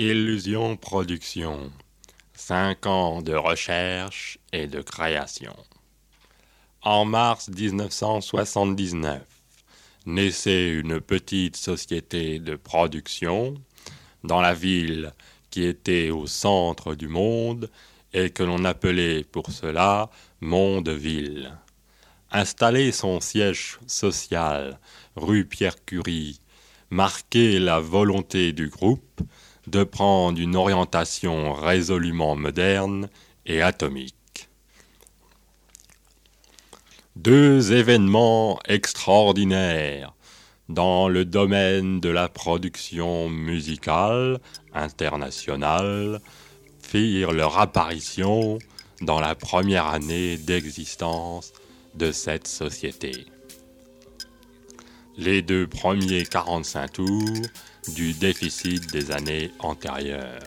Illusion Production. Cinq ans de recherche et de création. En mars 1979, naissait une petite société de production dans la ville qui était au centre du monde et que l'on appelait pour cela Mondeville. Installer son siège social rue Pierre-Curie marquait la volonté du groupe de prendre une orientation résolument moderne et atomique. Deux événements extraordinaires dans le domaine de la production musicale internationale firent leur apparition dans la première année d'existence de cette société. Les deux premiers 45 tours du déficit des années antérieures.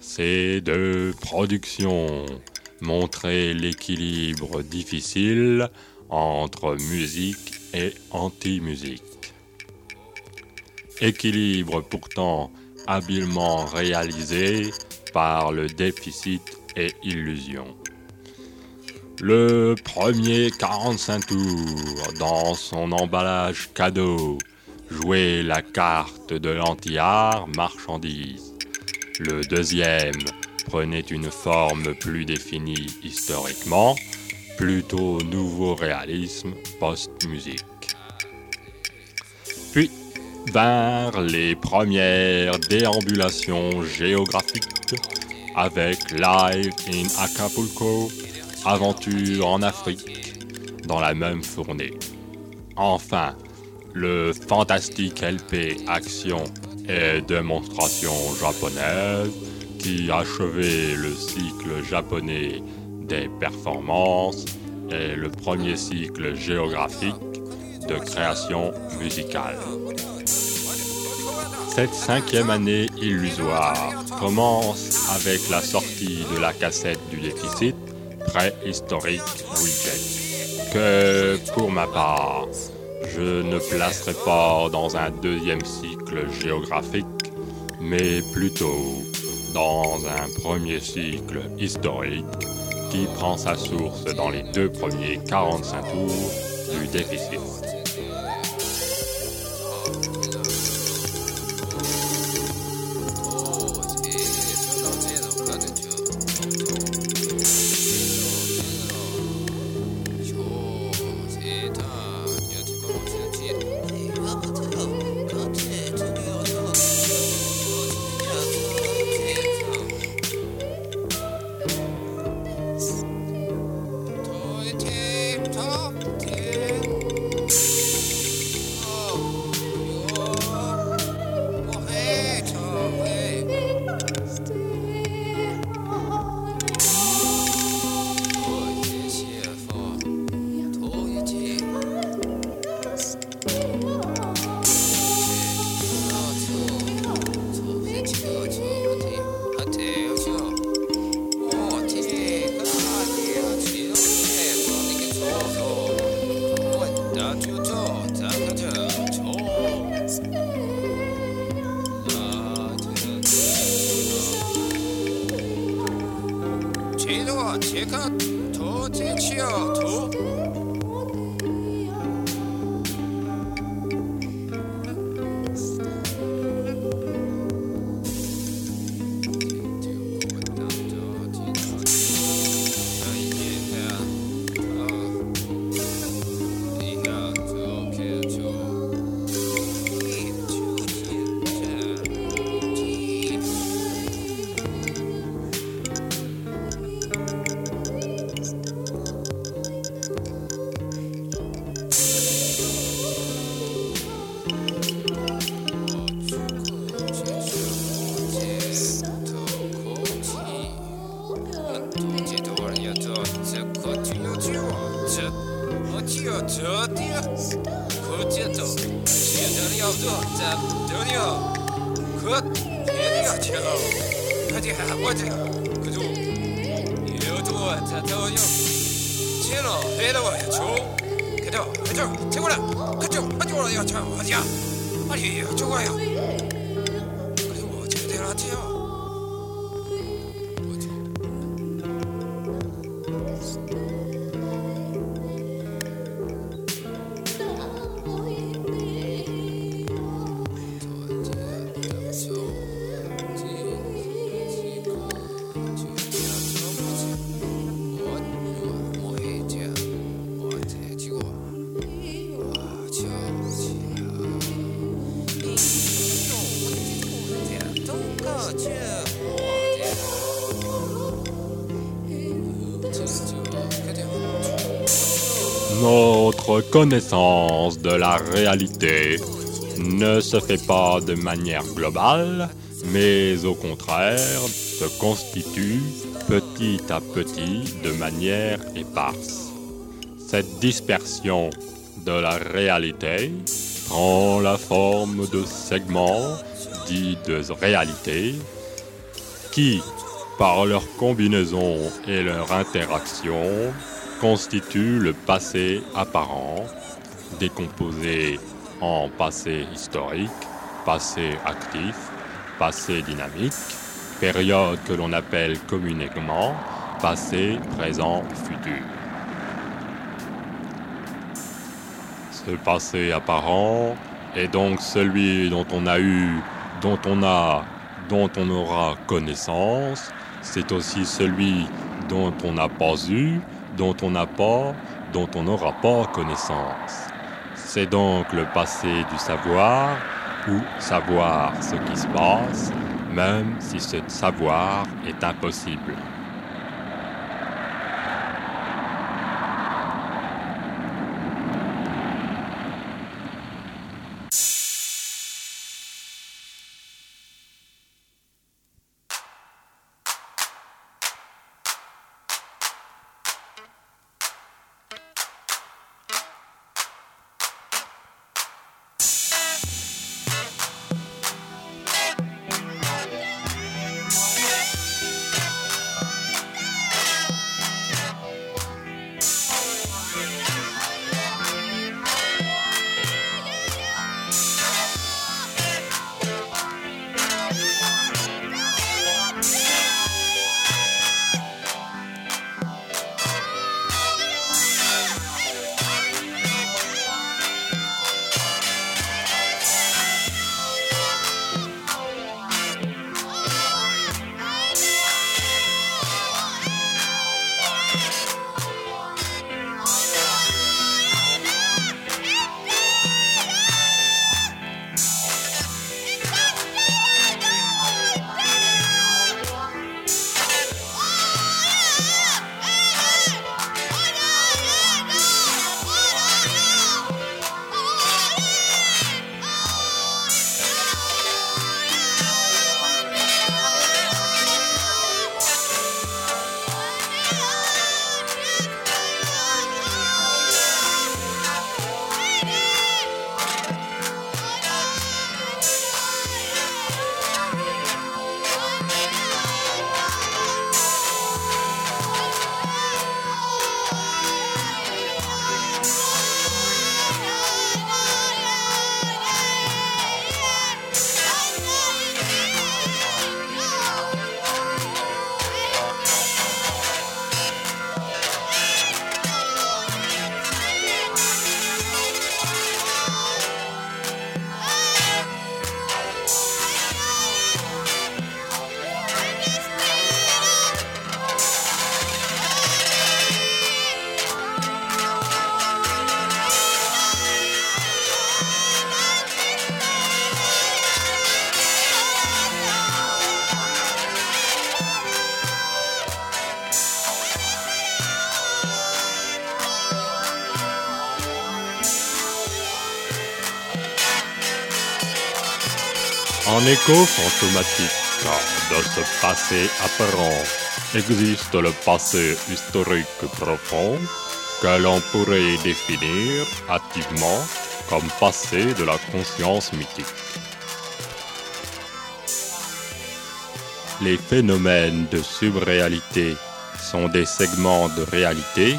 Ces deux productions montraient l'équilibre difficile entre musique et anti-musique. Équilibre pourtant habilement réalisé par le déficit et illusion. Le premier 45 tours dans son emballage cadeau jouait la carte de l'anti-art marchandise. Le deuxième prenait une forme plus définie historiquement, plutôt nouveau réalisme post-musique. Puis vinrent les premières déambulations géographiques avec Live in Acapulco, Aventure en Afrique, dans la même fournée. Enfin, le fantastique LP Action et démonstration japonaise qui achevait le cycle japonais des performances et le premier cycle géographique de création musicale. Cette cinquième année illusoire commence avec la sortie de la cassette du déficit préhistorique Widget, que pour ma part, je ne placerai pas dans un deuxième cycle géographique, mais plutôt dans un premier cycle historique qui prend sa source dans les deux premiers 45 tours du déficit. 저, 저, 친구라, 그쪽, 그쪽으로 이거 참 어디야? 아니, 저거요. 그래서 뭐 어떻게 되나 지요? Notre connaissance de la réalité ne se fait pas de manière globale, mais au contraire se constitue petit à petit de manière éparse. Cette dispersion de la réalité prend la forme de segments dits de réalité qui, par leur combinaison et leur interaction, constituent le passé apparent, décomposé en passé historique, passé actif, passé dynamique, période que l'on appelle communément passé, présent, futur. Ce passé apparent est donc celui dont on a eu, dont on a, dont on aura connaissance. C'est aussi celui dont on n'a pas eu, dont on n'a pas, dont on n'aura pas connaissance. C'est donc le passé du savoir, ou savoir ce qui se passe, même si ce savoir est impossible. En écho fantomatique de ce passé apparent existe le passé historique profond que l'on pourrait définir activement comme passé de la conscience mythique. Les phénomènes de subréalité sont des segments de réalité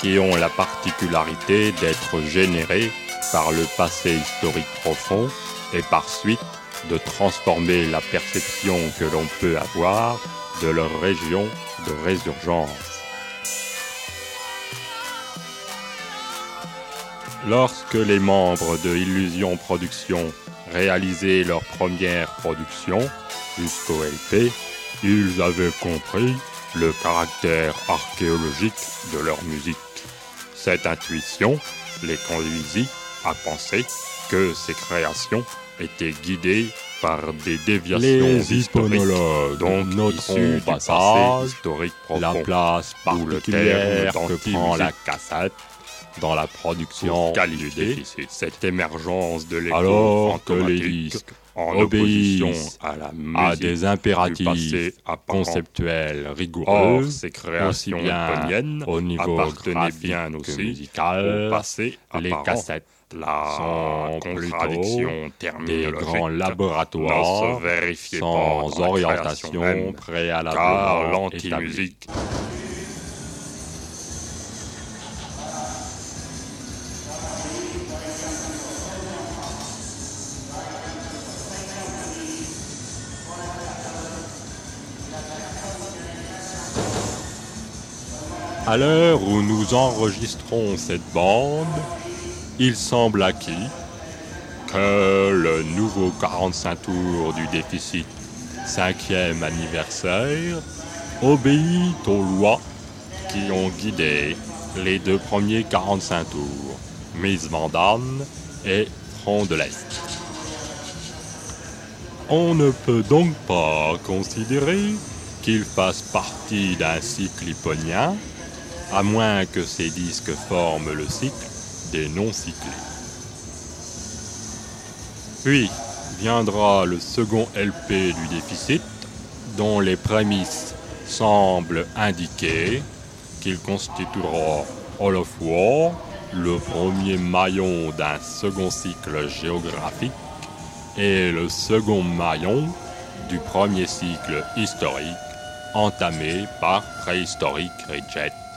qui ont la particularité d'être générés par le passé historique profond et par suite de transformer la perception que l'on peut avoir de leur région de résurgence. Lorsque les membres de Illusion Production réalisaient leur première production, jusqu'au LP, ils avaient compris le caractère archéologique de leur musique. Cette intuition les conduisit à penser que ces créations étaient guidées par des déviations historiques, donc au du passage historique la profond. place D'où le particulière terme que prend la cassette dans la production du déficit. cette émergence de l'écho Alors que les fantomatique disques en opposition à la musique à des impératifs passé conceptuels Or, rigoureux, ces aussi créations bien au niveau appartenaient bien que aussi au musical, passé les cassettes La sont contradiction des grands ne laboratoires se vérifiait pas sans la orientation même, car l'anti-musique À l'heure où nous enregistrons cette bande, il semble acquis que le nouveau 45 tours du déficit 5e anniversaire obéit aux lois qui ont guidé les deux premiers 45 tours, Miss Vandane et Front de l'Est. On ne peut donc pas considérer qu'il fasse partie d'un cycle hipponien, à moins que ces disques forment le cycle des non-cyclés. Puis viendra le second LP du déficit, dont les prémices semblent indiquer qu'il constituera all of war le premier maillon d'un second cycle géographique et le second maillon du premier cycle historique entamé par Préhistorique Reject.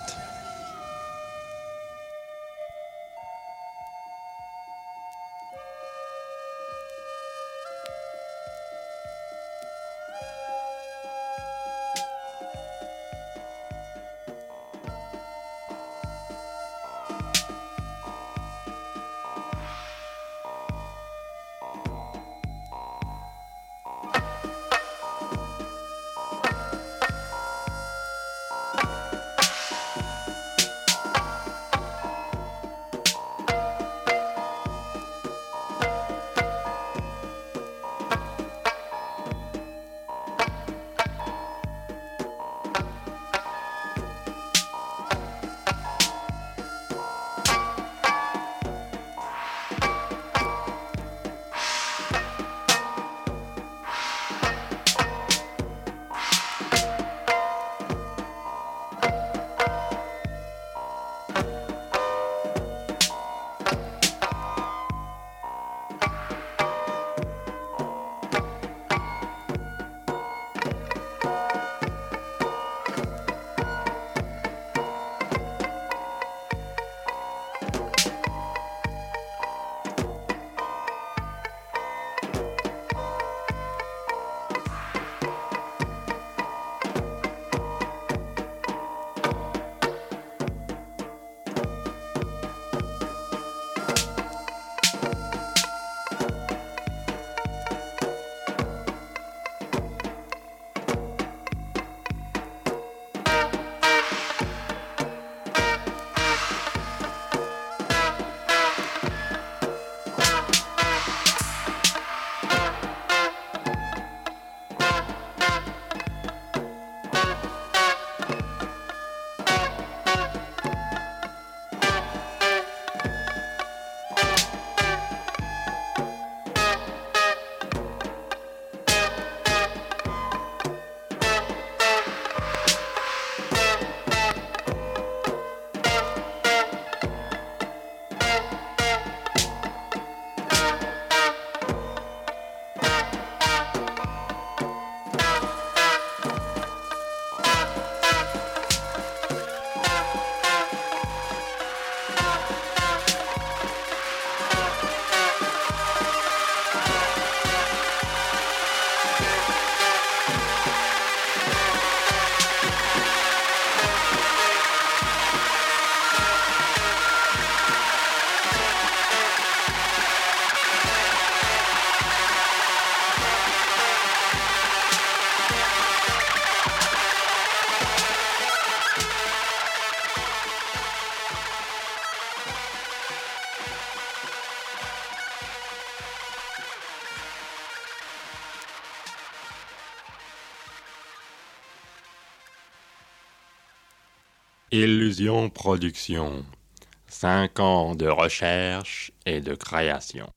Illusion Production. Cinq ans de recherche et de création.